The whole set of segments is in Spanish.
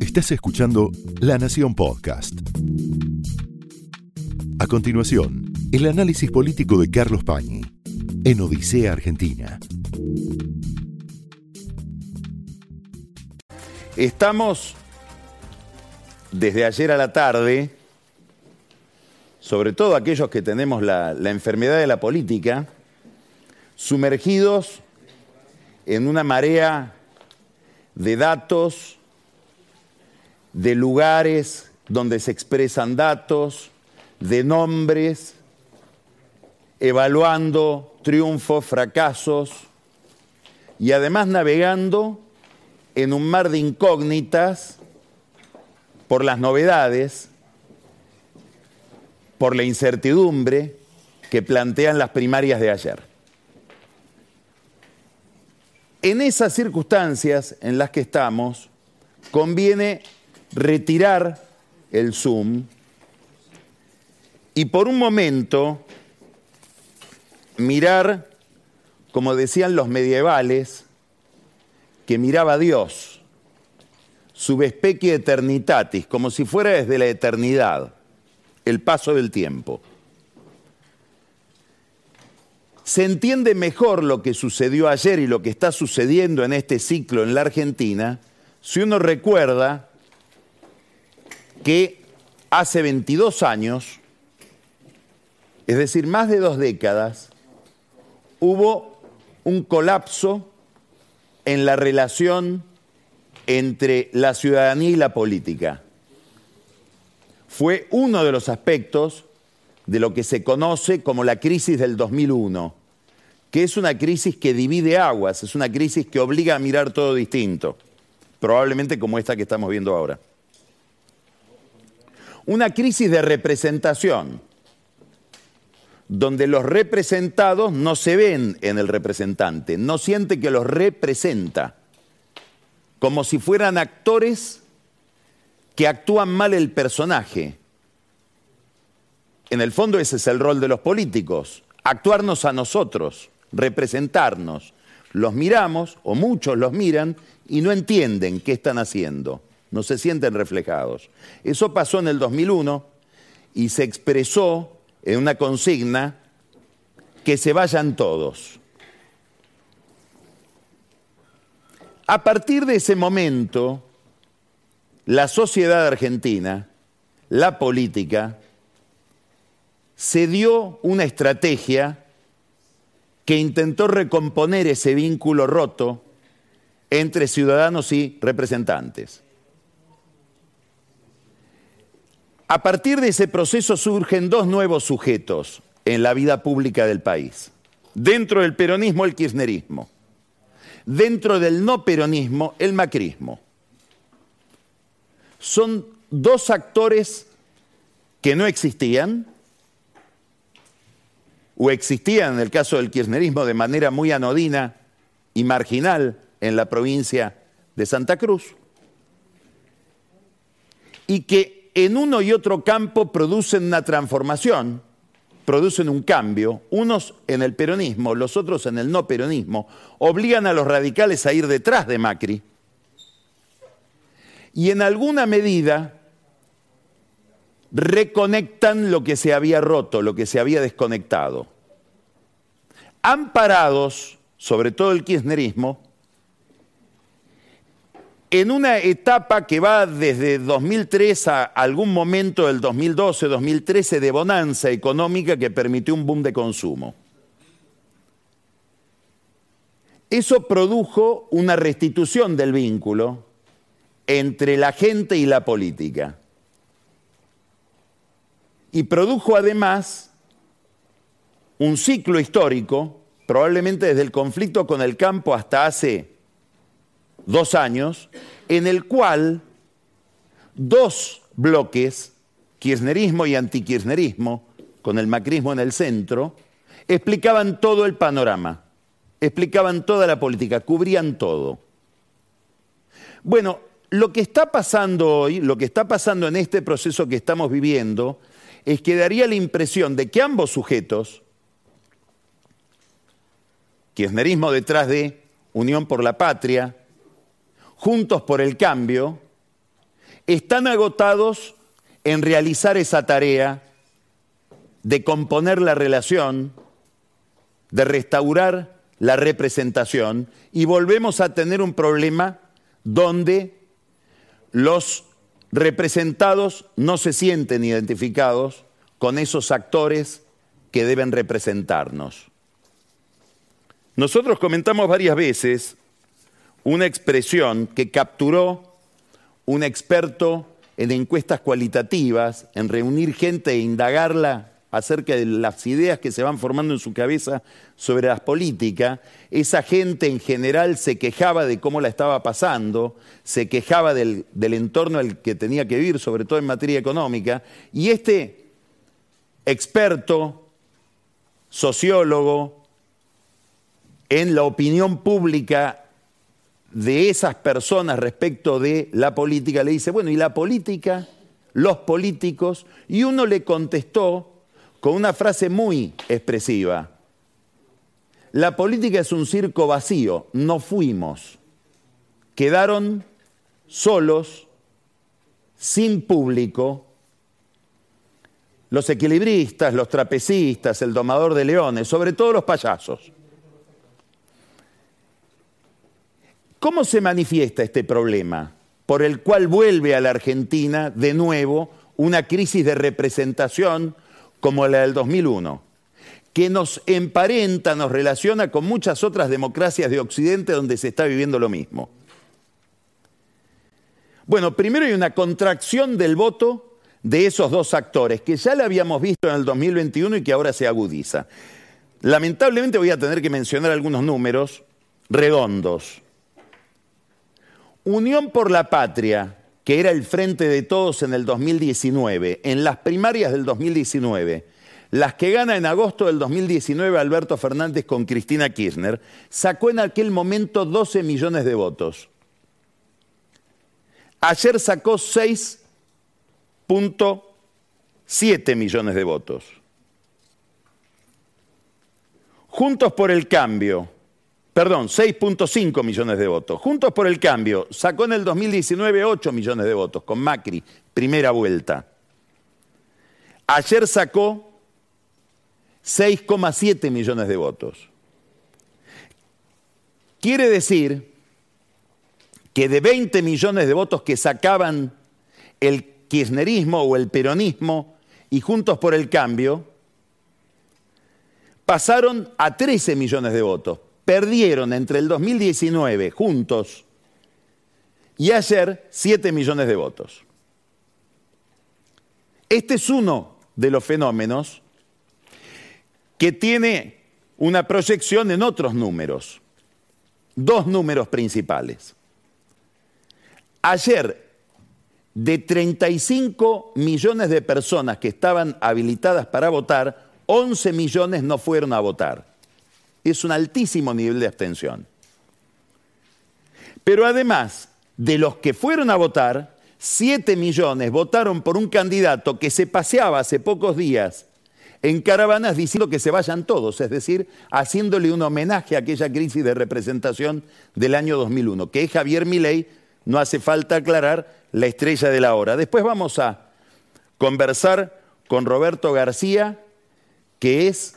Estás escuchando La Nación Podcast. A continuación, el análisis político de Carlos Pañi en Odisea Argentina. Estamos desde ayer a la tarde, sobre todo aquellos que tenemos la, enfermedad de la política, sumergidos en una marea de datos, de lugares donde se expresan datos, de nombres, evaluando triunfos, fracasos y además navegando en un mar de incógnitas por las novedades, por la incertidumbre que plantean las primarias de ayer. En esas circunstancias en las que estamos, conviene retirar el zoom y por un momento mirar, como decían los medievales, que miraba a Dios, su eternitatis, como si fuera desde la eternidad, el paso del tiempo se entiende mejor lo que sucedió ayer y lo que está sucediendo en este ciclo en la Argentina si uno recuerda que hace 22 años, es decir, más de dos décadas, hubo un colapso en la relación entre la ciudadanía y la política. Fue uno de los aspectos de lo que se conoce como la crisis del 2001 que es una crisis que divide aguas, es una crisis que obliga a mirar todo distinto, probablemente como esta que estamos viendo ahora. Una crisis de representación, donde los representados no se ven en el representante, no siente que los representa, como si fueran actores que actúan mal el personaje. En el fondo ese es el rol de los políticos, actuarnos a nosotros representarnos. Los miramos, o muchos los miran, y no entienden qué están haciendo, no se sienten reflejados. Eso pasó en el 2001 y se expresó en una consigna que se vayan todos. A partir de ese momento, la sociedad argentina, la política, se dio una estrategia que intentó recomponer ese vínculo roto entre ciudadanos y representantes. A partir de ese proceso surgen dos nuevos sujetos en la vida pública del país. Dentro del peronismo, el kirchnerismo. Dentro del no peronismo, el macrismo. Son dos actores que no existían, o existían en el caso del kirchnerismo de manera muy anodina y marginal en la provincia de Santa Cruz, y que en uno y otro campo producen una transformación, producen un cambio, unos en el peronismo, los otros en el no peronismo, obligan a los radicales a ir detrás de Macri, y en alguna medida reconectan lo que se había roto, lo que se había desconectado. Amparados, sobre todo el kirchnerismo, en una etapa que va desde 2003 a algún momento del 2012-2013 de bonanza económica que permitió un boom de consumo. Eso produjo una restitución del vínculo entre la gente y la política y produjo además un ciclo histórico, probablemente desde el conflicto con el campo hasta hace dos años, en el cual dos bloques, kirchnerismo y antikirchnerismo, con el macrismo en el centro, explicaban todo el panorama, explicaban toda la política, cubrían todo. Bueno, lo que está pasando hoy, lo que está pasando en este proceso que estamos viviendo, es que daría la impresión de que ambos sujetos, kirchnerismo detrás de Unión por la Patria, Juntos por el Cambio, están agotados en realizar esa tarea de componer la relación, de restaurar la representación y volvemos a tener un problema donde los representados no se sienten identificados con esos actores que deben representarnos. Nosotros comentamos varias veces una expresión que capturó un experto en encuestas cualitativas, en reunir gente e indagarla acerca de las ideas que se van formando en su cabeza sobre las políticas, esa gente en general se quejaba de cómo la estaba pasando, se quejaba del, del entorno al que tenía que vivir, sobre todo en materia económica, y este experto, sociólogo, en la opinión pública de esas personas respecto de la política, le dice, bueno, ¿y la política? Los políticos, y uno le contestó con una frase muy expresiva. La política es un circo vacío, no fuimos. Quedaron solos, sin público, los equilibristas, los trapecistas, el domador de leones, sobre todo los payasos. ¿Cómo se manifiesta este problema por el cual vuelve a la Argentina de nuevo una crisis de representación como la del 2001, que nos emparenta, nos relaciona con muchas otras democracias de Occidente donde se está viviendo lo mismo. Bueno, primero hay una contracción del voto de esos dos actores, que ya la habíamos visto en el 2021 y que ahora se agudiza. Lamentablemente voy a tener que mencionar algunos números redondos. Unión por la Patria, que era el frente de todos en el 2019, en las primarias del 2019, las que gana en agosto del 2019 Alberto Fernández con Cristina Kirchner, sacó en aquel momento 12 millones de votos. Ayer sacó 6.7 millones de votos. Juntos por el Cambio, perdón, 6.5 millones de votos. Juntos por el Cambio sacó en el 2019 8 millones de votos con Macri, primera vuelta. Ayer sacó 6,7 millones de votos. Quiere decir que de 20 millones de votos que sacaban el kirchnerismo o el peronismo y Juntos por el Cambio, pasaron a 13 millones de votos perdieron entre el 2019 juntos y ayer 7 millones de votos. Este es uno de los fenómenos que tiene una proyección en otros números, dos números principales. Ayer, de 35 millones de personas que estaban habilitadas para votar, 11 millones no fueron a votar es un altísimo nivel de abstención. Pero además de los que fueron a votar, 7 millones votaron por un candidato que se paseaba hace pocos días en caravanas diciendo que se vayan todos, es decir, haciéndole un homenaje a aquella crisis de representación del año 2001, que es Javier Milei, no hace falta aclarar, la estrella de la hora. Después vamos a conversar con Roberto García, que es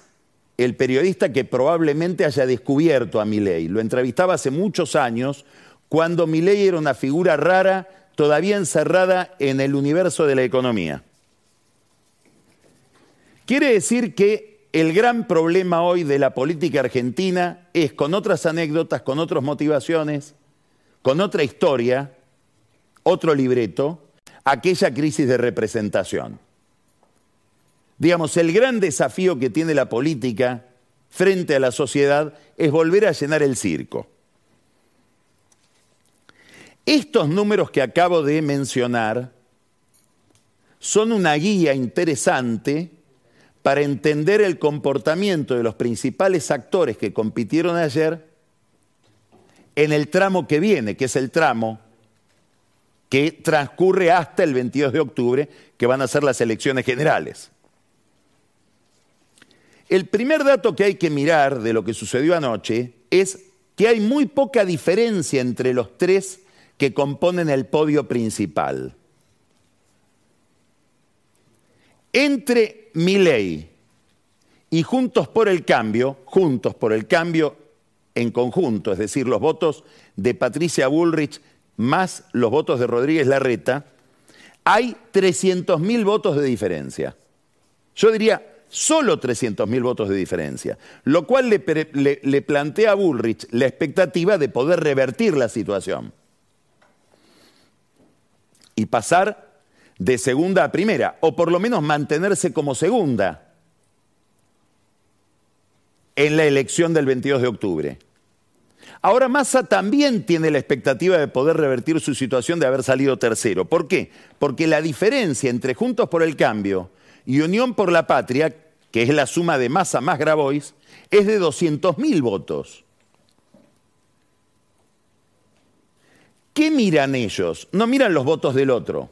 el periodista que probablemente haya descubierto a Milei. Lo entrevistaba hace muchos años, cuando Milei era una figura rara, todavía encerrada en el universo de la economía. Quiere decir que el gran problema hoy de la política argentina es, con otras anécdotas, con otras motivaciones, con otra historia, otro libreto, aquella crisis de representación. Digamos, el gran desafío que tiene la política frente a la sociedad es volver a llenar el circo. Estos números que acabo de mencionar son una guía interesante para entender el comportamiento de los principales actores que compitieron ayer en el tramo que viene, que es el tramo que transcurre hasta el 22 de octubre, que van a ser las elecciones generales. El primer dato que hay que mirar de lo que sucedió anoche es que hay muy poca diferencia entre los tres que componen el podio principal. Entre Milei y Juntos por el Cambio, Juntos por el Cambio en conjunto, es decir, los votos de Patricia Bullrich más los votos de Rodríguez Larreta, hay 300.000 votos de diferencia. Yo diría solo 300.000 votos de diferencia, lo cual le, plantea a Bullrich la expectativa de poder revertir la situación y pasar de segunda a primera, o por lo menos mantenerse como segunda en la elección del 22 de octubre. Ahora Massa también tiene la expectativa de poder revertir su situación de haber salido tercero. ¿Por qué? Porque la diferencia entre Juntos por el Cambio y Unión por la Patria, que es la suma de Massa más Grabois, es de 200.000 votos. ¿Qué miran ellos? No miran los votos del otro.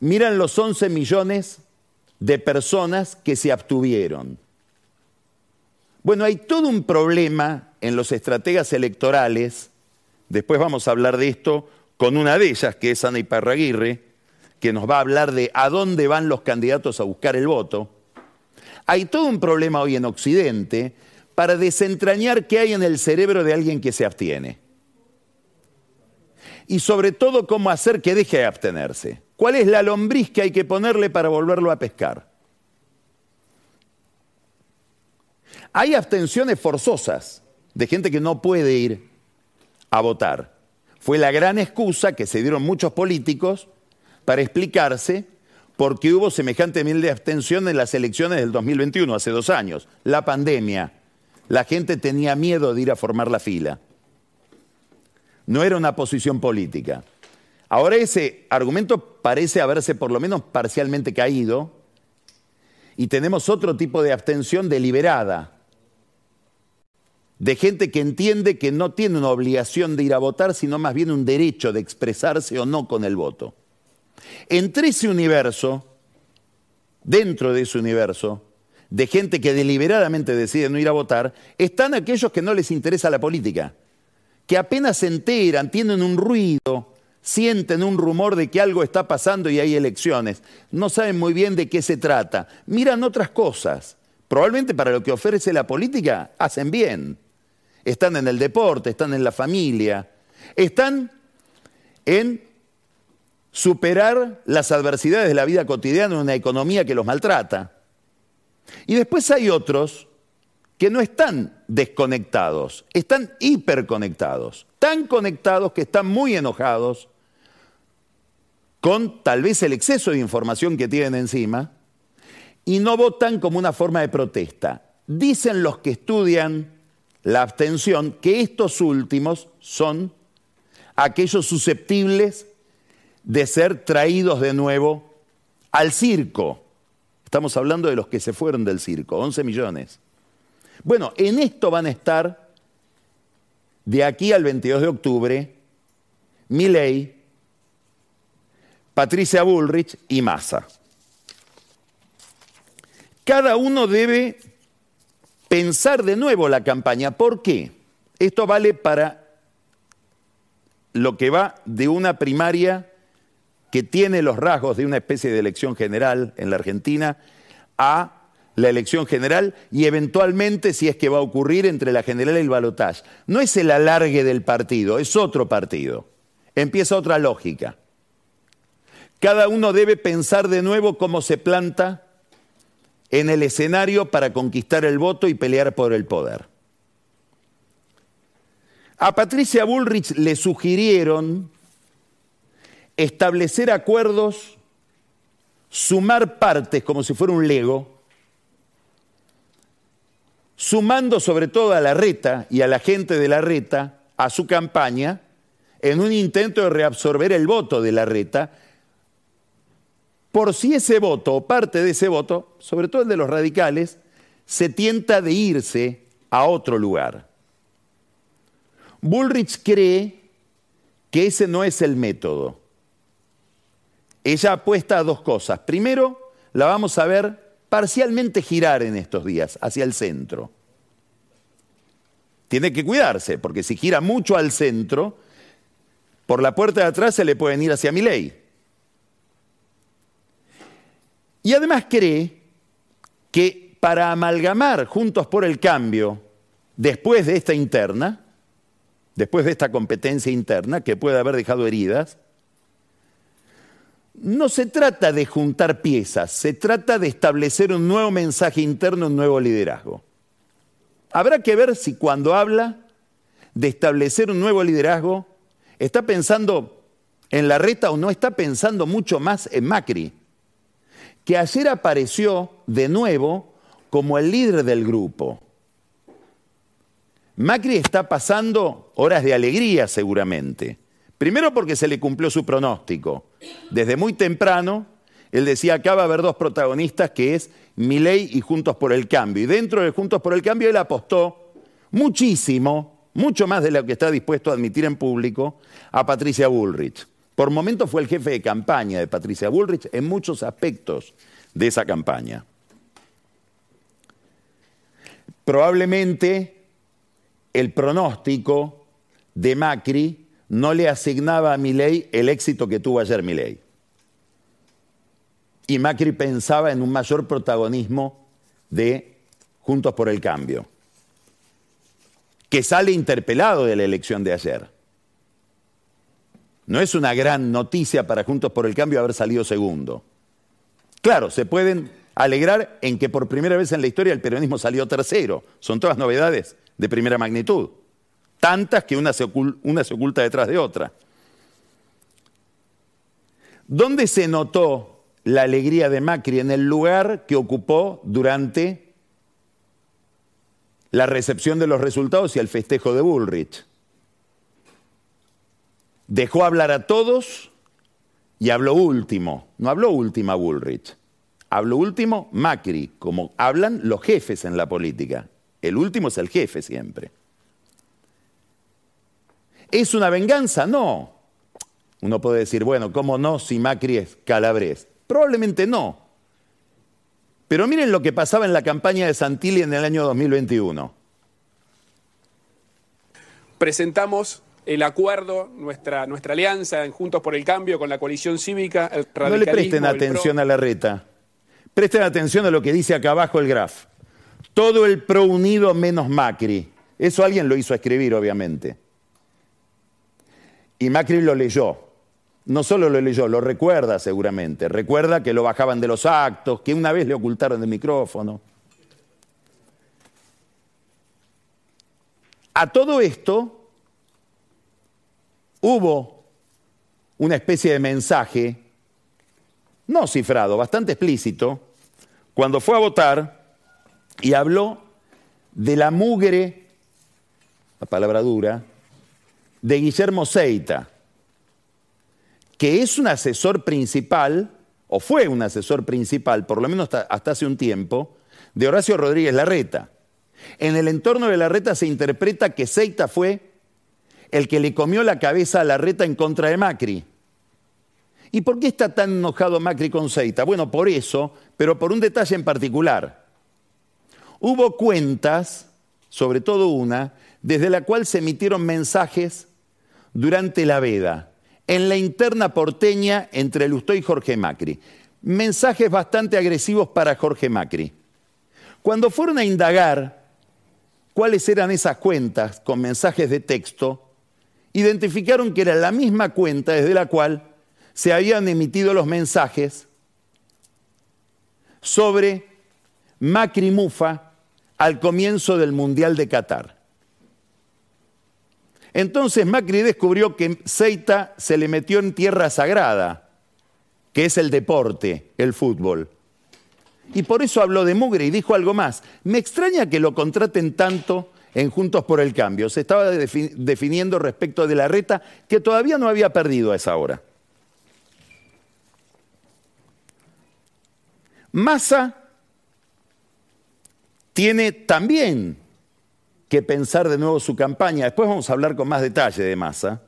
Miran los 11 millones de personas que se abstuvieron. Bueno, hay todo un problema en los estrategas electorales, después vamos a hablar de esto con una de ellas, que es Ana Iparraguirre, que nos va a hablar de a dónde van los candidatos a buscar el voto. Hay todo un problema hoy en Occidente para desentrañar qué hay en el cerebro de alguien que se abstiene. Y sobre todo cómo hacer que deje de abstenerse. ¿Cuál es la lombriz que hay que ponerle para volverlo a pescar? Hay abstenciones forzosas de gente que no puede ir a votar. Fue la gran excusa que se dieron muchos políticos para explicarse por qué hubo semejante nivel de abstención en las elecciones del 2021, hace dos años. La pandemia. La gente tenía miedo de ir a formar la fila. No era una posición política. Ahora ese argumento parece haberse por lo menos parcialmente caído y tenemos otro tipo de abstención deliberada, de gente que entiende que no tiene una obligación de ir a votar, sino más bien un derecho de expresarse o no con el voto. Entre ese universo, dentro de ese universo, de gente que deliberadamente decide no ir a votar, están aquellos que no les interesa la política, que apenas se enteran, tienen un ruido, sienten un rumor de que algo está pasando y hay elecciones, no saben muy bien de qué se trata, miran otras cosas. Probablemente para lo que ofrece la política hacen bien. Están en el deporte, están en la familia, están en superar las adversidades de la vida cotidiana en una economía que los maltrata. Y después hay otros que no están desconectados, están hiperconectados, tan conectados que están muy enojados con tal vez el exceso de información que tienen encima y no votan como una forma de protesta. Dicen los que estudian la abstención, que estos últimos son aquellos susceptibles de ser traídos de nuevo al circo. Estamos hablando de los que se fueron del circo, 11 millones. Bueno, en esto van a estar de aquí al 22 de octubre Milley, Patricia Bullrich y Massa. Cada uno debe pensar de nuevo la campaña. ¿Por qué? Esto vale para lo que va de una primaria que tiene los rasgos de una especie de elección general en la Argentina a la elección general y eventualmente, si es que va a ocurrir, entre la general y el balotaje. No es el alargue del partido, es otro partido. Empieza otra lógica. Cada uno debe pensar de nuevo cómo se planta en el escenario para conquistar el voto y pelear por el poder. A Patricia Bullrich le sugirieron establecer acuerdos, sumar partes como si fuera un lego, sumando sobre todo a la reta y a la gente de la reta a su campaña en un intento de reabsorber el voto de la reta por si ese voto o parte de ese voto, sobre todo el de los radicales, se tienta de irse a otro lugar. Bullrich cree que ese no es el método. Ella apuesta a dos cosas. Primero, la vamos a ver parcialmente girar en estos días hacia el centro. Tiene que cuidarse, porque si gira mucho al centro, Por la puerta de atrás se le pueden ir hacia Milei. Y además cree que para amalgamar Juntos por el Cambio, después de esta interna, después de esta competencia interna que puede haber dejado heridas, no se trata de juntar piezas, se trata de establecer un nuevo mensaje interno, un nuevo liderazgo. Habrá que ver si cuando habla de establecer un nuevo liderazgo, está pensando en la reta o no está pensando mucho más en Macri, que ayer apareció de nuevo como el líder del grupo. Macri está pasando horas de alegría seguramente. Primero porque se le cumplió su pronóstico. Desde muy temprano, él decía, acá va a haber dos protagonistas, que es Milei y Juntos por el Cambio. Y dentro de Juntos por el Cambio él apostó muchísimo, mucho más de lo que está dispuesto a admitir en público, a Patricia Bullrich. Por momentos fue el jefe de campaña de Patricia Bullrich en muchos aspectos de esa campaña. Probablemente el pronóstico de Macri no le asignaba a Milei el éxito que tuvo ayer Milei. Y Macri pensaba en un mayor protagonismo de Juntos por el Cambio, que sale interpelado de la elección de ayer. No es una gran noticia para Juntos por el Cambio haber salido segundo. Claro, se pueden alegrar en que por primera vez en la historia el peronismo salió tercero. Son todas novedades de primera magnitud tantas que una se, oculta, detrás de otra. ¿Dónde se notó la alegría de Macri? En el lugar que ocupó durante la recepción de los resultados y el festejo de Bullrich. Dejó hablar a todos y habló último. No habló última Bullrich. Habló último Macri, como hablan los jefes en la política. El último es el jefe siempre. ¿Es una venganza? No. Uno puede decir, bueno, ¿cómo no si Macri es calabrés? Probablemente no. Pero miren lo que pasaba en la campaña de Santilli en el año 2021. Presentamos el acuerdo, nuestra, nuestra alianza en Juntos por el Cambio con la coalición cívica. El no le presten atención a la reta. Presten atención a lo que dice acá abajo el graf. Todo el pro unido menos Macri. Eso alguien lo hizo escribir, obviamente. Y Macri lo leyó. No solo lo leyó, lo recuerda seguramente. Recuerda que lo bajaban de los actos, que una vez le ocultaron el micrófono. A todo esto hubo una especie de mensaje, no cifrado, bastante explícito, cuando fue a votar y habló de la mugre, la palabra dura, de Guillermo Seita, que es un asesor principal, o fue un asesor principal, por lo menos hasta, hace un tiempo, de Horacio Rodríguez Larreta. En el entorno de Larreta se interpreta que Seita fue el que le comió la cabeza a Larreta en contra de Macri. ¿Y por qué está tan enojado Macri con Seita? Bueno, por eso, pero por un detalle en particular. Hubo cuentas, sobre todo una, desde la cual se emitieron mensajes durante la veda, en la interna porteña entre Lustó y Jorge Macri. Mensajes bastante agresivos para Jorge Macri. Cuando fueron a indagar cuáles eran esas cuentas con mensajes de texto, identificaron que era la misma cuenta desde la cual se habían emitido los mensajes sobre Macri Mufa al comienzo del Mundial de Qatar. Entonces Macri descubrió que Seita se le metió en tierra sagrada, que es el deporte, el fútbol. Y por eso habló de mugre y dijo algo más. Me extraña que lo contraten tanto en Juntos por el Cambio. Se estaba definiendo respecto de la reta que todavía no había perdido a esa hora. Massa tiene también que pensar de nuevo su campaña. Después vamos a hablar con más detalle de Massa.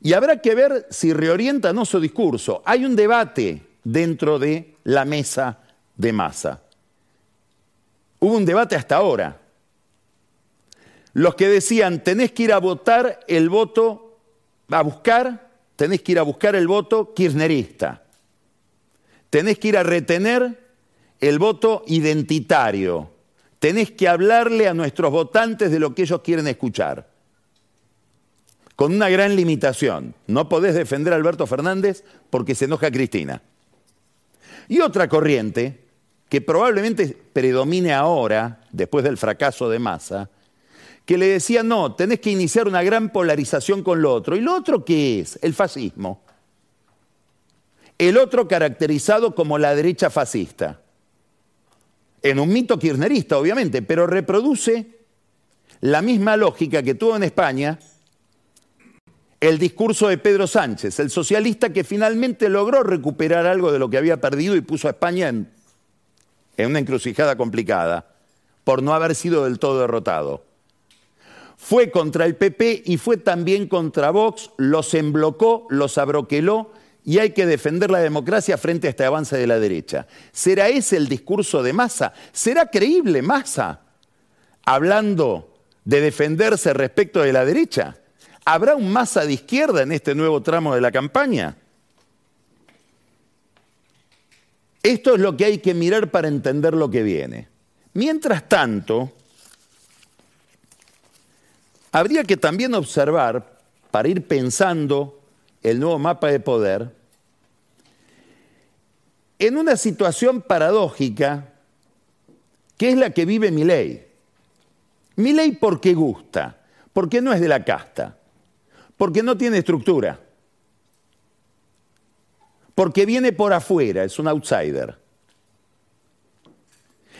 Y habrá que ver si reorienta o su discurso. Hay un debate dentro de la mesa de Massa. Hubo un debate hasta ahora. los que decían, tenés que ir a votar el voto, a buscar, tenés que ir a buscar el voto kirchnerista, tenés que ir a retener el voto identitario, tenés que hablarle a nuestros votantes de lo que ellos quieren escuchar. Con una gran limitación, no podés defender a Alberto Fernández porque se enoja Cristina. Y otra corriente, que probablemente predomine ahora, después del fracaso de Massa, que le decía, no, tenés que iniciar una gran polarización con lo otro. ¿Y lo otro qué es? El fascismo. El otro caracterizado como la derecha fascista. En un mito kirchnerista, obviamente, pero reproduce la misma lógica que tuvo en España el discurso de Pedro Sánchez, el socialista que finalmente logró recuperar algo de lo que había perdido y puso a España en, en una encrucijada complicada por no haber sido del todo derrotado. Fue contra el PP y fue también contra Vox, los emblocó, los abroqueló y hay que defender la democracia frente a este avance de la derecha. ¿Será ese el discurso de Massa? ¿Será creíble Massa hablando de defenderse respecto de la derecha? ¿Habrá un Massa de izquierda en este nuevo tramo de la campaña? Esto es lo que hay que mirar para entender lo que viene. Mientras tanto, Habría que también observar, para ir pensando el nuevo mapa de poder, en una situación paradójica que es la que vive Milei. Milei porque gusta, porque no es de la casta, porque no tiene estructura, porque viene por afuera, es un outsider.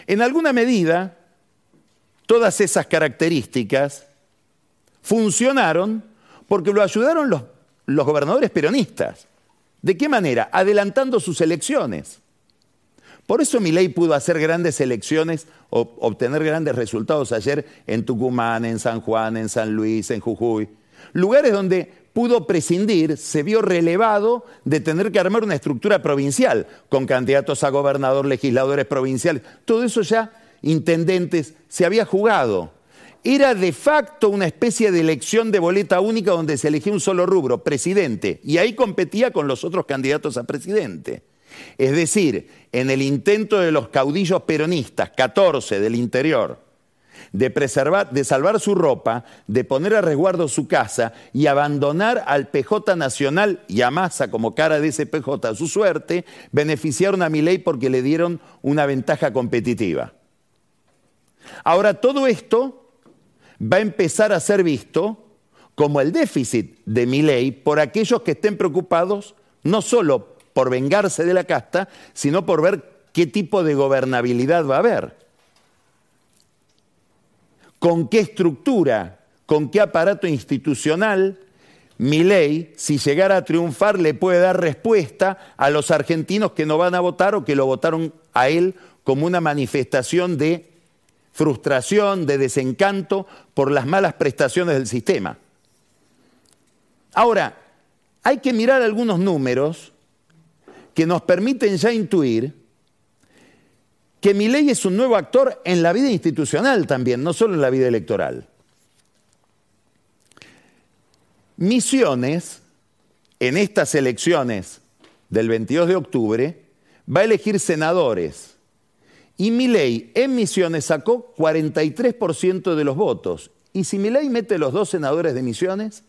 En alguna medida, todas esas características funcionaron porque lo ayudaron los, los gobernadores peronistas. ¿De qué manera? Adelantando sus elecciones. Por eso Milei pudo hacer grandes elecciones, o obtener grandes resultados ayer en Tucumán, en San Juan, en San Luis, en Jujuy. Lugares donde pudo prescindir, se vio relevado de tener que armar una estructura provincial, con candidatos a gobernador, legisladores provinciales. Todo eso ya, intendentes, se había jugado era de facto una especie de elección de boleta única donde se elegía un solo rubro, presidente, y ahí competía con los otros candidatos a presidente. Es decir, en el intento de los caudillos peronistas, 14 del interior, de, preservar, de salvar su ropa, de poner a resguardo su casa y abandonar al PJ Nacional y a Massa como cara de ese PJ a su suerte, beneficiaron a Milei porque le dieron una ventaja competitiva. Ahora, todo esto va a empezar a ser visto como el déficit de mi ley por aquellos que estén preocupados no solo por vengarse de la casta, sino por ver qué tipo de gobernabilidad va a haber. ¿Con qué estructura, con qué aparato institucional mi ley, si llegara a triunfar, le puede dar respuesta a los argentinos que no van a votar o que lo votaron a él como una manifestación de frustración, de desencanto por las malas prestaciones del sistema. Ahora, hay que mirar algunos números que nos permiten ya intuir que mi ley es un nuevo actor en la vida institucional también, no solo en la vida electoral. Misiones, en estas elecciones del 22 de octubre, va a elegir senadores y Milei en Misiones sacó 43% de los votos. ¿Y si Milei mete los dos senadores de Misiones?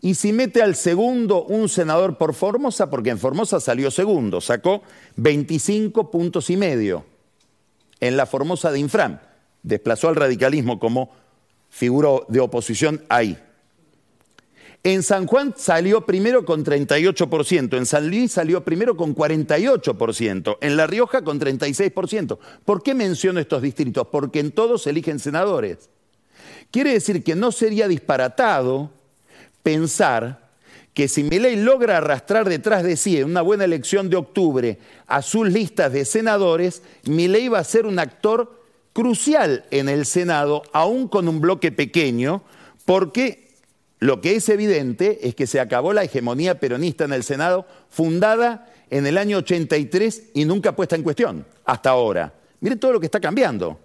¿Y si mete al segundo un senador por Formosa? Porque en Formosa salió segundo, sacó 25 puntos y medio en la Formosa de Infram. Desplazó al radicalismo como figura de oposición ahí. En San Juan salió primero con 38%, en San Luis salió primero con 48%, en La Rioja con 36%. ¿Por qué menciono estos distritos? Porque en todos eligen senadores. Quiere decir que no sería disparatado pensar que si Milei logra arrastrar detrás de sí en una buena elección de octubre a sus listas de senadores, Milei va a ser un actor crucial en el Senado, aún con un bloque pequeño, porque lo que es evidente es que se acabó la hegemonía peronista en el Senado, fundada en el año 83 y nunca puesta en cuestión hasta ahora. Miren todo lo que está cambiando.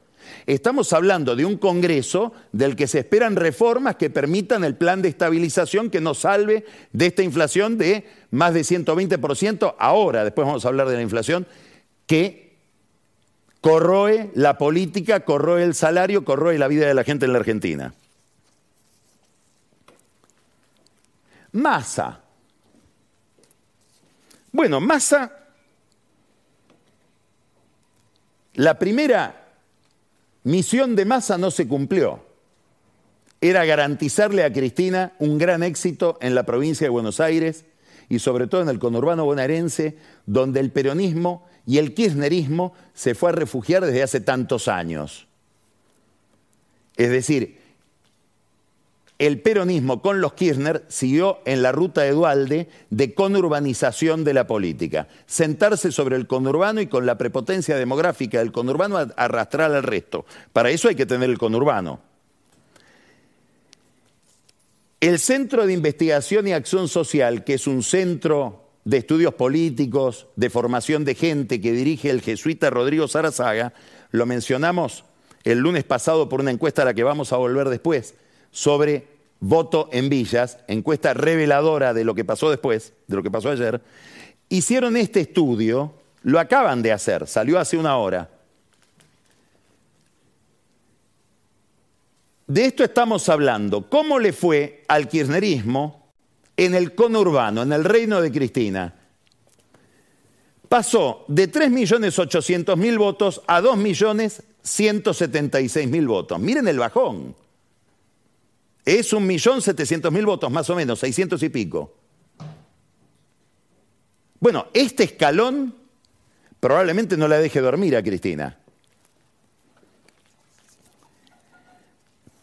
Estamos hablando de un Congreso del que se esperan reformas que permitan el plan de estabilización que nos salve de esta inflación de más de 120% ahora, después vamos a hablar de la inflación, que corroe la política, corroe el salario, corroe la vida de la gente en la Argentina. Massa. Bueno, Massa, la primera misión de Massa no se cumplió. Era garantizarle a Cristina un gran éxito en la provincia de Buenos Aires y sobre todo en el conurbano bonaerense, donde el peronismo y el kirchnerismo se fue a refugiar desde hace tantos años. Es decir, el peronismo con los Kirchner siguió en la ruta de Dualde de conurbanización de la política. Sentarse sobre el conurbano y con la prepotencia demográfica del conurbano arrastrar al resto. Para eso hay que tener el conurbano. El Centro de Investigación y Acción Social, que es un centro de estudios políticos, de formación de gente que dirige el jesuita Rodrigo Sarazaga, lo mencionamos el lunes pasado por una encuesta a la que vamos a volver después sobre voto en villas, encuesta reveladora de lo que pasó después, de lo que pasó ayer, hicieron este estudio, lo acaban de hacer, salió hace una hora. De esto estamos hablando. ¿Cómo le fue al kirchnerismo en el conurbano, en el reino de Cristina? Pasó de 3.800.000 votos a 2.176.000 votos. Miren el bajón. Es un millón setecientos mil votos, más o menos, 600 y pico. Bueno, este escalón probablemente no la deje dormir a Cristina.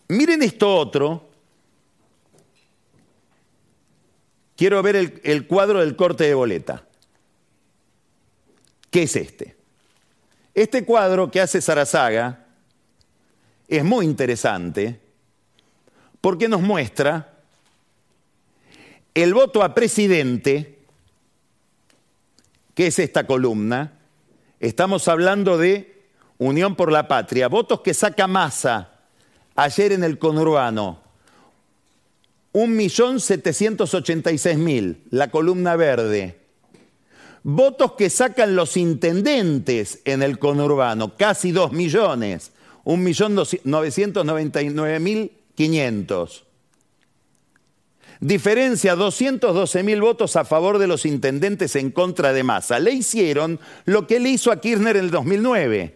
Miren esto otro. Quiero ver el, cuadro del corte de boleta. ¿Qué es este? Este cuadro que hace Sarazaga es muy interesante porque nos muestra el voto a presidente, que es esta columna, estamos hablando de Unión por la Patria, votos que saca masa ayer en el conurbano, 1.786.000, la columna verde. Votos que sacan los intendentes en el conurbano, casi 2 millones, 1.999.000 500. Diferencia 212 mil votos a favor de los intendentes en contra de Massa. Le hicieron lo que le hizo a Kirchner en el 2009,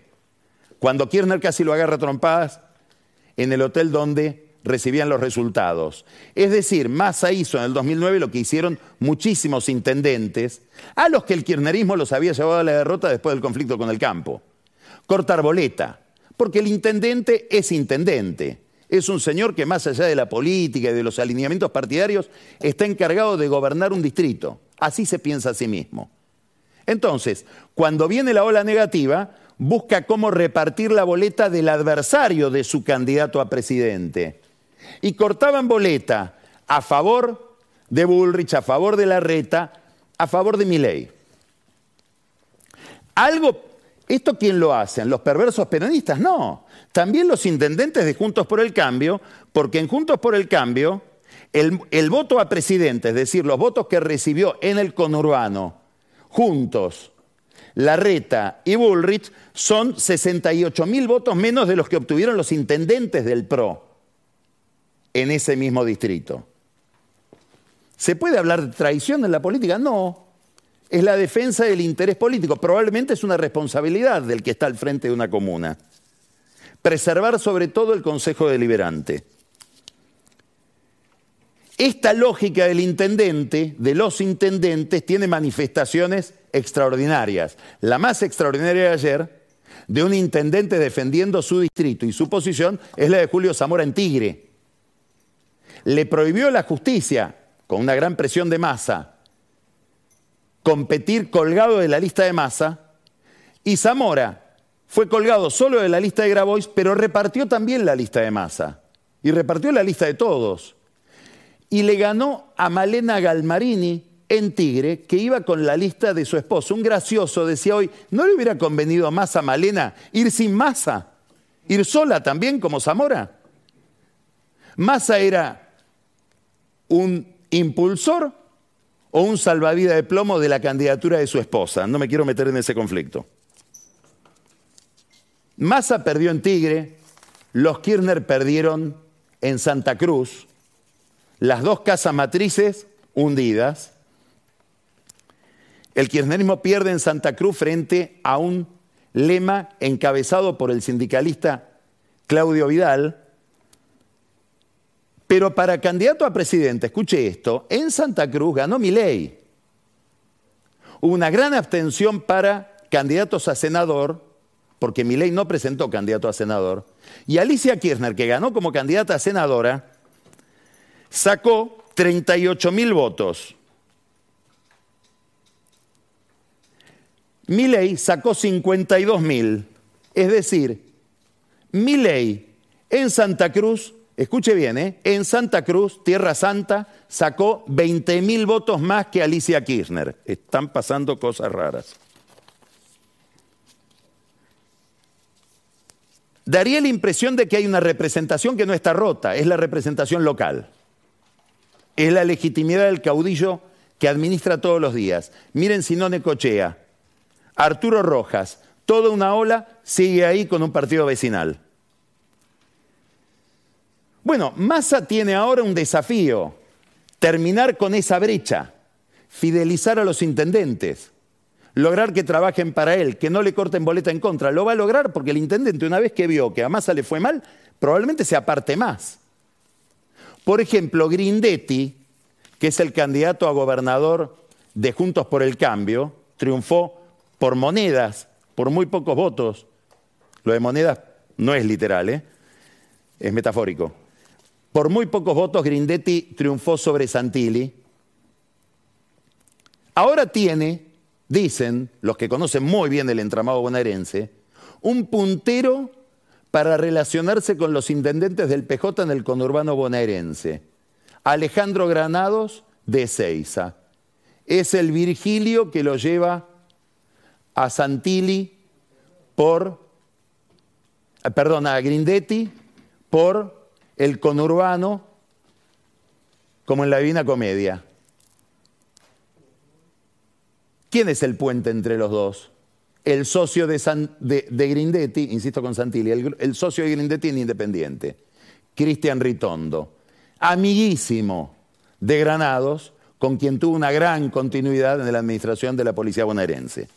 cuando Kirchner casi lo agarra trompadas en el hotel donde recibían los resultados. Es decir, Massa hizo en el 2009 lo que hicieron muchísimos intendentes, a los que el kirchnerismo los había llevado a la derrota después del conflicto con el campo. Cortar boleta, porque el intendente es intendente es un señor que más allá de la política y de los alineamientos partidarios, está encargado de gobernar un distrito. Así se piensa a sí mismo. Entonces, cuando viene la ola negativa, busca cómo repartir la boleta del adversario de su candidato a presidente. Y cortaban boleta a favor de Bullrich, a favor de Larreta, a favor de Milei. Algo, ¿esto quién lo hacen? ¿Los perversos peronistas? No. También los intendentes de Juntos por el Cambio, porque en Juntos por el Cambio el, voto a presidente, es decir, los votos que recibió en el conurbano, juntos, Larreta y Bullrich, son 68 mil votos menos de los que obtuvieron los intendentes del PRO en ese mismo distrito. ¿Se puede hablar de traición en la política? No. Es la defensa del interés político. Probablemente es una responsabilidad del que está al frente de una comuna preservar sobre todo el Consejo Deliberante. Esta lógica del intendente, de los intendentes, tiene manifestaciones extraordinarias. La más extraordinaria de ayer, de un intendente defendiendo su distrito y su posición, es la de Julio Zamora en Tigre. Le prohibió la justicia, con una gran presión de masa, competir colgado de la lista de masa, y Zamora, fue colgado solo de la lista de Grabois, pero repartió también la lista de masa. Y repartió la lista de todos. Y le ganó a Malena Galmarini en Tigre, que iba con la lista de su esposo. Un gracioso decía hoy, ¿no le hubiera convenido más a Malena ir sin masa? ¿Ir sola también como Zamora? ¿Massa era un impulsor o un salvavidas de plomo de la candidatura de su esposa? No me quiero meter en ese conflicto. Massa perdió en Tigre, los Kirchner perdieron en Santa Cruz, las dos casas matrices hundidas. El kirchnerismo pierde en Santa Cruz frente a un lema encabezado por el sindicalista Claudio Vidal. Pero para candidato a presidente, escuche esto, en Santa Cruz ganó Milei. Hubo una gran abstención para candidatos a senador, porque Milei no presentó candidato a senador. Y Alicia Kirchner, que ganó como candidata a senadora, sacó 38 mil votos. Milei sacó 52 mil. Es decir, Milei en Santa Cruz, escuche bien, ¿eh? en Santa Cruz, Tierra Santa, sacó 20 mil votos más que Alicia Kirchner. Están pasando cosas raras. Daría la impresión de que hay una representación que no está rota, es la representación local. Es la legitimidad del caudillo que administra todos los días. Miren Sinone Cochea, Arturo Rojas, toda una ola sigue ahí con un partido vecinal. Bueno, Massa tiene ahora un desafío, terminar con esa brecha, fidelizar a los intendentes, lograr que trabajen para él, que no le corten boleta en contra. Lo va a lograr porque el intendente, una vez que vio que a Massa le fue mal, probablemente se aparte más. Por ejemplo, Grindetti, que es el candidato a gobernador de Juntos por el Cambio, triunfó por monedas, por muy pocos votos. Lo de monedas no es literal, ¿eh? es metafórico. Por muy pocos votos Grindetti triunfó sobre Santilli. Ahora tiene, dicen los que conocen muy bien el entramado bonaerense, un puntero para relacionarse con los intendentes del PJ en el conurbano bonaerense. Alejandro Granados de Ceiza. Es el Virgilio que lo lleva a Santilli por, perdón, a Grindetti por el conurbano, como en la Divina Comedia. ¿Quién es el puente entre los dos? El socio de, Grindetti, insisto con Santilli, el, el socio de Grindetti en Independiente, Cristian Ritondo, amiguísimo de Granados, con quien tuvo una gran continuidad en la administración de la policía bonaerense.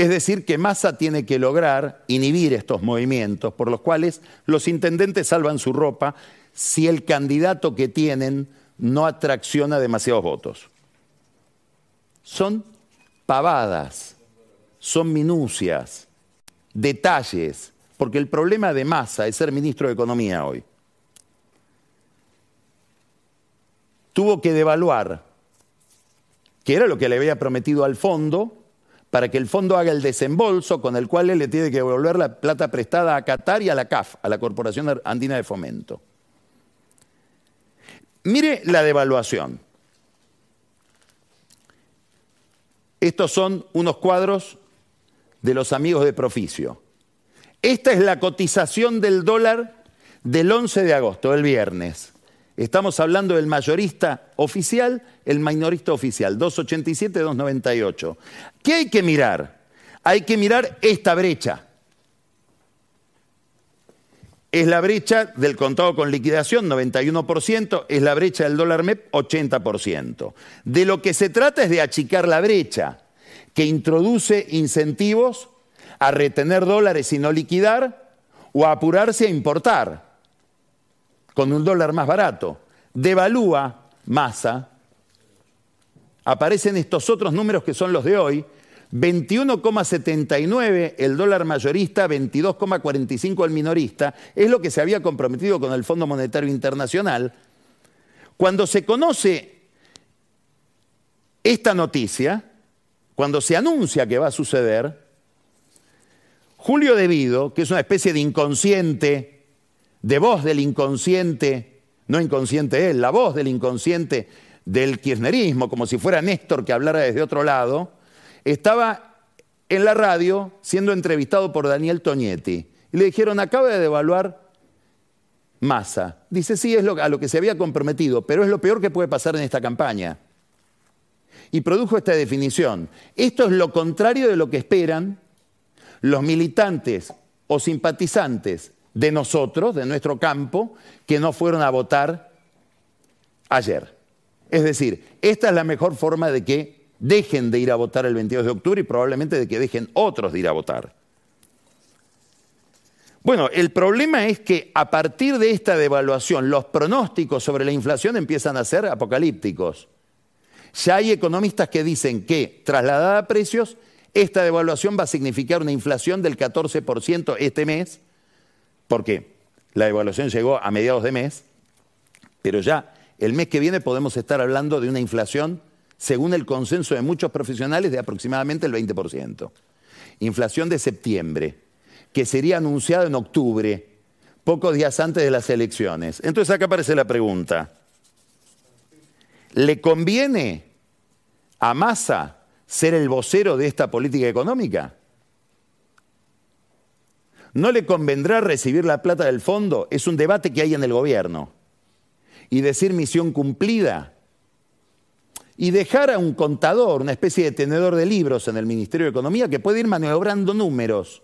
Es decir, que Massa tiene que lograr inhibir estos movimientos por los cuales los intendentes salvan su ropa si el candidato que tienen no atracciona demasiados votos. Son pavadas, son minucias, detalles, porque el problema de Massa es ser ministro de Economía hoy. Tuvo que devaluar, que era lo que le había prometido al fondo, para que el fondo haga el desembolso con el cual él le tiene que devolver la plata prestada a Qatar y a la CAF, a la Corporación Andina de Fomento. Mire la devaluación. Estos son unos cuadros de los amigos de Proficio. Esta es la cotización del dólar del 11 de agosto, el viernes. Estamos hablando del mayorista oficial, el minorista oficial, 287, 298. ¿Qué hay que mirar? Hay que mirar esta brecha. Es la brecha del contado con liquidación, 91%, es la brecha del dólar MEP, 80%. De lo que se trata es de achicar la brecha, que introduce incentivos a retener dólares y no liquidar o a apurarse a importar con un dólar más barato. Devalúa masa. Aparecen estos otros números que son los de hoy. 21,79 el dólar mayorista, 22,45 el minorista. Es lo que se había comprometido con el Fondo Monetario Internacional. Cuando se conoce esta noticia, cuando se anuncia que va a suceder, Julio Devido, que es una especie de inconsciente de voz del inconsciente, no inconsciente él, la voz del inconsciente del kirchnerismo, como si fuera Néstor que hablara desde otro lado, estaba en la radio siendo entrevistado por Daniel Toñetti. Y le dijeron, acaba de devaluar masa. Dice, sí, es a lo que se había comprometido, pero es lo peor que puede pasar en esta campaña. Y produjo esta definición. Esto es lo contrario de lo que esperan los militantes o simpatizantes de nosotros, de nuestro campo, que no fueron a votar ayer. Es decir, esta es la mejor forma de que dejen de ir a votar el 22 de octubre y probablemente de que dejen otros de ir a votar. Bueno, el problema es que a partir de esta devaluación, los pronósticos sobre la inflación empiezan a ser apocalípticos. Ya hay economistas que dicen que, trasladada a precios, esta devaluación va a significar una inflación del 14% este mes, porque la devaluación llegó a mediados de mes, pero ya el mes que viene podemos estar hablando de una inflación, según el consenso de muchos profesionales, de aproximadamente el 20%. Inflación de septiembre que sería anunciado en octubre, pocos días antes de las elecciones. Entonces acá aparece la pregunta. ¿Le conviene a Massa ser el vocero de esta política económica? ¿No le convendrá recibir la plata del fondo? Es un debate que hay en el gobierno. Y decir misión cumplida. Y dejar a un contador, una especie de tenedor de libros en el Ministerio de Economía que puede ir maniobrando números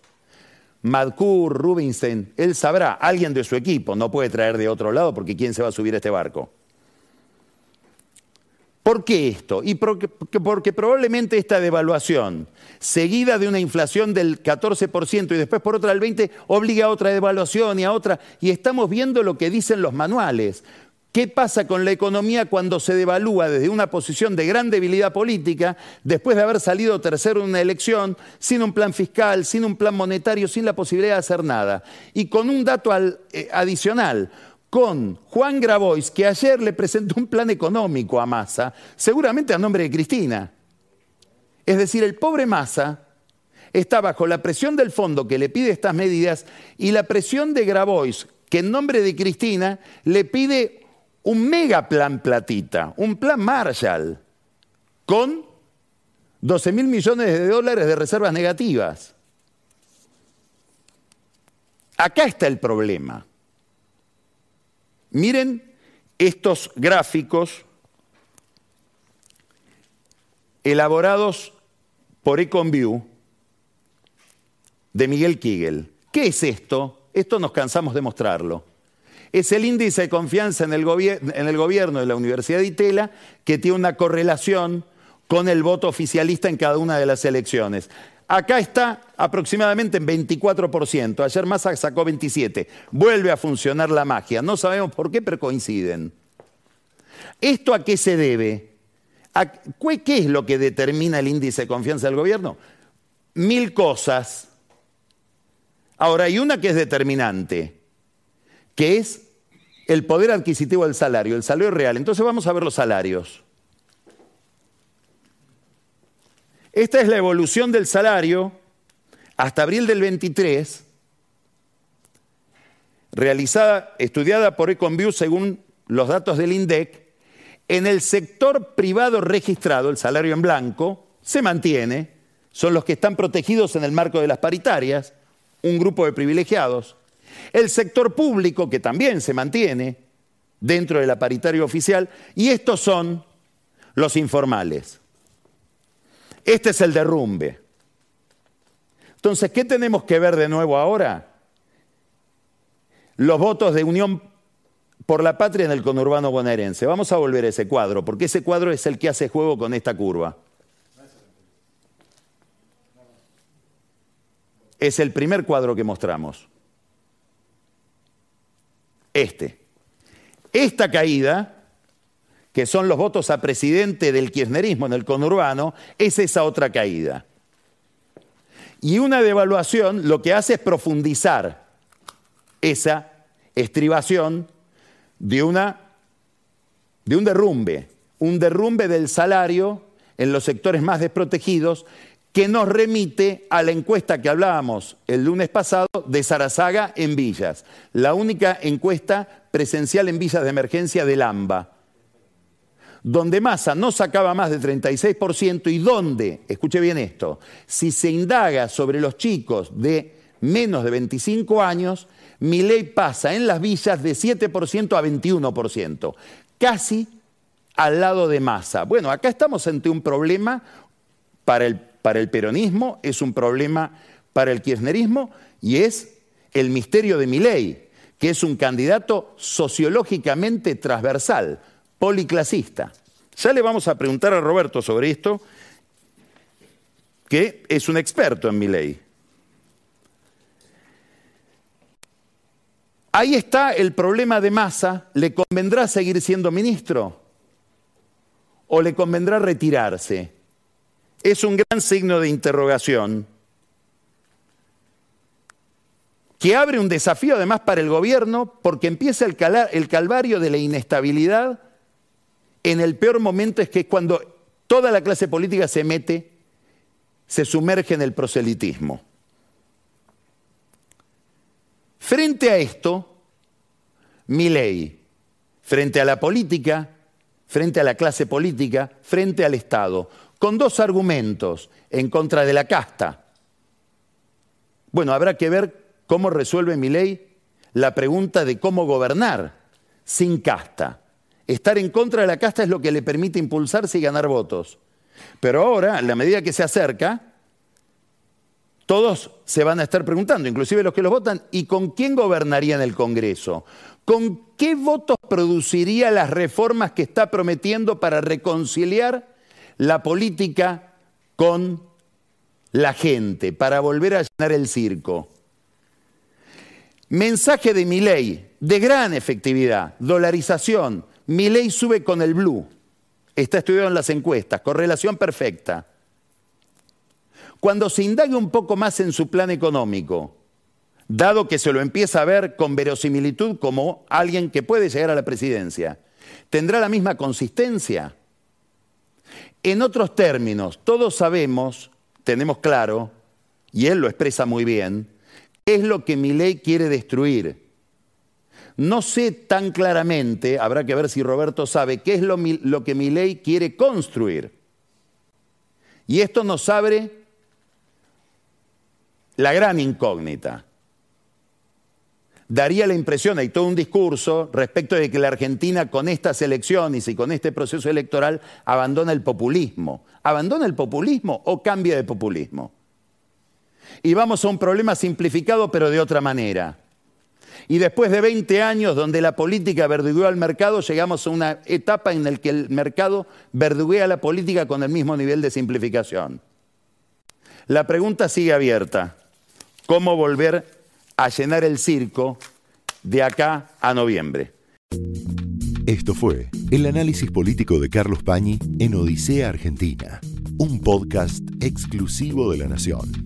Madkur, Rubinstein, él sabrá, alguien de su equipo, no puede traer de otro lado porque ¿quién se va a subir a este barco? ¿Por qué esto? Y porque, probablemente esta devaluación, seguida de una inflación del 14% y después por otra del 20%, obliga a otra devaluación y a otra. Y estamos viendo lo que dicen los manuales. ¿Qué pasa con la economía cuando se devalúa desde una posición de gran debilidad política, después de haber salido tercero en una elección, sin un plan fiscal, sin un plan monetario, sin la posibilidad de hacer nada? Y con un dato eh, adicional, con Juan Grabois, que ayer le presentó un plan económico a Massa, seguramente a nombre de Cristina. Es decir, el pobre Massa está bajo la presión del fondo que le pide estas medidas y la presión de Grabois, que en nombre de Cristina le pide un mega plan platita, un plan Marshall, con 12 mil millones de dólares de reservas negativas. Acá está el problema. Miren estos gráficos elaborados por EconView de Miguel Kigel. ¿Qué es esto? Esto nos cansamos de mostrarlo es el índice de confianza en el, gobierno de la Universidad de Itela que tiene una correlación con el voto oficialista en cada una de las elecciones. Acá está aproximadamente en 24%, ayer Massa sacó 27%. Vuelve a funcionar la magia, no sabemos por qué, pero coinciden. ¿Esto a qué se debe? ¿Qué es lo que determina el índice de confianza del gobierno? Mil cosas. Ahora, hay una que es determinante que es el poder adquisitivo del salario, el salario real. Entonces vamos a ver los salarios. Esta es la evolución del salario hasta abril del 23, realizada, estudiada por Econview según los datos del INDEC. En el sector privado registrado, el salario en blanco, se mantiene, son los que están protegidos en el marco de las paritarias, un grupo de privilegiados. El sector público, que también se mantiene dentro de la paritaria oficial, y estos son los informales. Este es el derrumbe. Entonces, ¿qué tenemos que ver de nuevo ahora? Los votos de Unión por la Patria en el conurbano bonaerense. Vamos a volver a ese cuadro, porque ese cuadro es el que hace juego con esta curva. Es el primer cuadro que mostramos este. Esta caída, que son los votos a presidente del kirchnerismo en el conurbano, es esa otra caída. Y una devaluación lo que hace es profundizar esa estribación de, una, de un derrumbe, un derrumbe del salario en los sectores más desprotegidos que nos remite a la encuesta que hablábamos el lunes pasado de Sarazaga en Villas, la única encuesta presencial en Villas de Emergencia del AMBA, donde Massa no sacaba más de 36% y donde, escuche bien esto, si se indaga sobre los chicos de menos de 25 años, mi ley pasa en las villas de 7% a 21%, casi al lado de Massa. Bueno, acá estamos ante un problema para el, para el peronismo, es un problema para el kirchnerismo y es el misterio de mi ley, que es un candidato sociológicamente transversal, policlasista. Ya le vamos a preguntar a Roberto sobre esto, que es un experto en mi ley. Ahí está el problema de Massa. ¿Le convendrá seguir siendo ministro? ¿O le convendrá retirarse? Es un gran signo de interrogación que abre un desafío además para el gobierno porque empieza el, el calvario de la inestabilidad en el peor momento es que cuando toda la clase política se mete, se sumerge en el proselitismo. Frente a esto, mi ley, frente a la política, frente a la clase política, frente al Estado, con dos argumentos en contra de la casta. Bueno, habrá que ver cómo resuelve mi ley la pregunta de cómo gobernar sin casta. Estar en contra de la casta es lo que le permite impulsarse y ganar votos. Pero ahora, a la medida que se acerca, todos se van a estar preguntando, inclusive los que los votan, ¿y con quién gobernaría en el Congreso? ¿Con qué votos produciría las reformas que está prometiendo para reconciliar la política con la gente, para volver a llenar el circo? Mensaje de mi ley, de gran efectividad, dolarización, mi ley sube con el blue. Está estudiado en las encuestas, correlación perfecta. Cuando se indague un poco más en su plan económico, dado que se lo empieza a ver con verosimilitud como alguien que puede llegar a la presidencia, ¿tendrá la misma consistencia? En otros términos, todos sabemos, tenemos claro, y él lo expresa muy bien, qué es lo que mi ley quiere destruir no sé tan claramente, habrá que ver si Roberto sabe, qué es lo, que mi ley quiere construir. Y esto nos abre la gran incógnita. Daría la impresión, hay todo un discurso respecto de que la Argentina con estas elecciones y con este proceso electoral abandona el populismo. ¿Abandona el populismo o cambia de populismo? Y vamos a un problema simplificado pero de otra manera. Y después de 20 años donde la política verdugueó al mercado, llegamos a una etapa en la que el mercado verduguea a la política con el mismo nivel de simplificación. La pregunta sigue abierta. ¿Cómo volver a llenar el circo de acá a noviembre? Esto fue el análisis político de Carlos Pañi en Odisea Argentina, un podcast exclusivo de la Nación.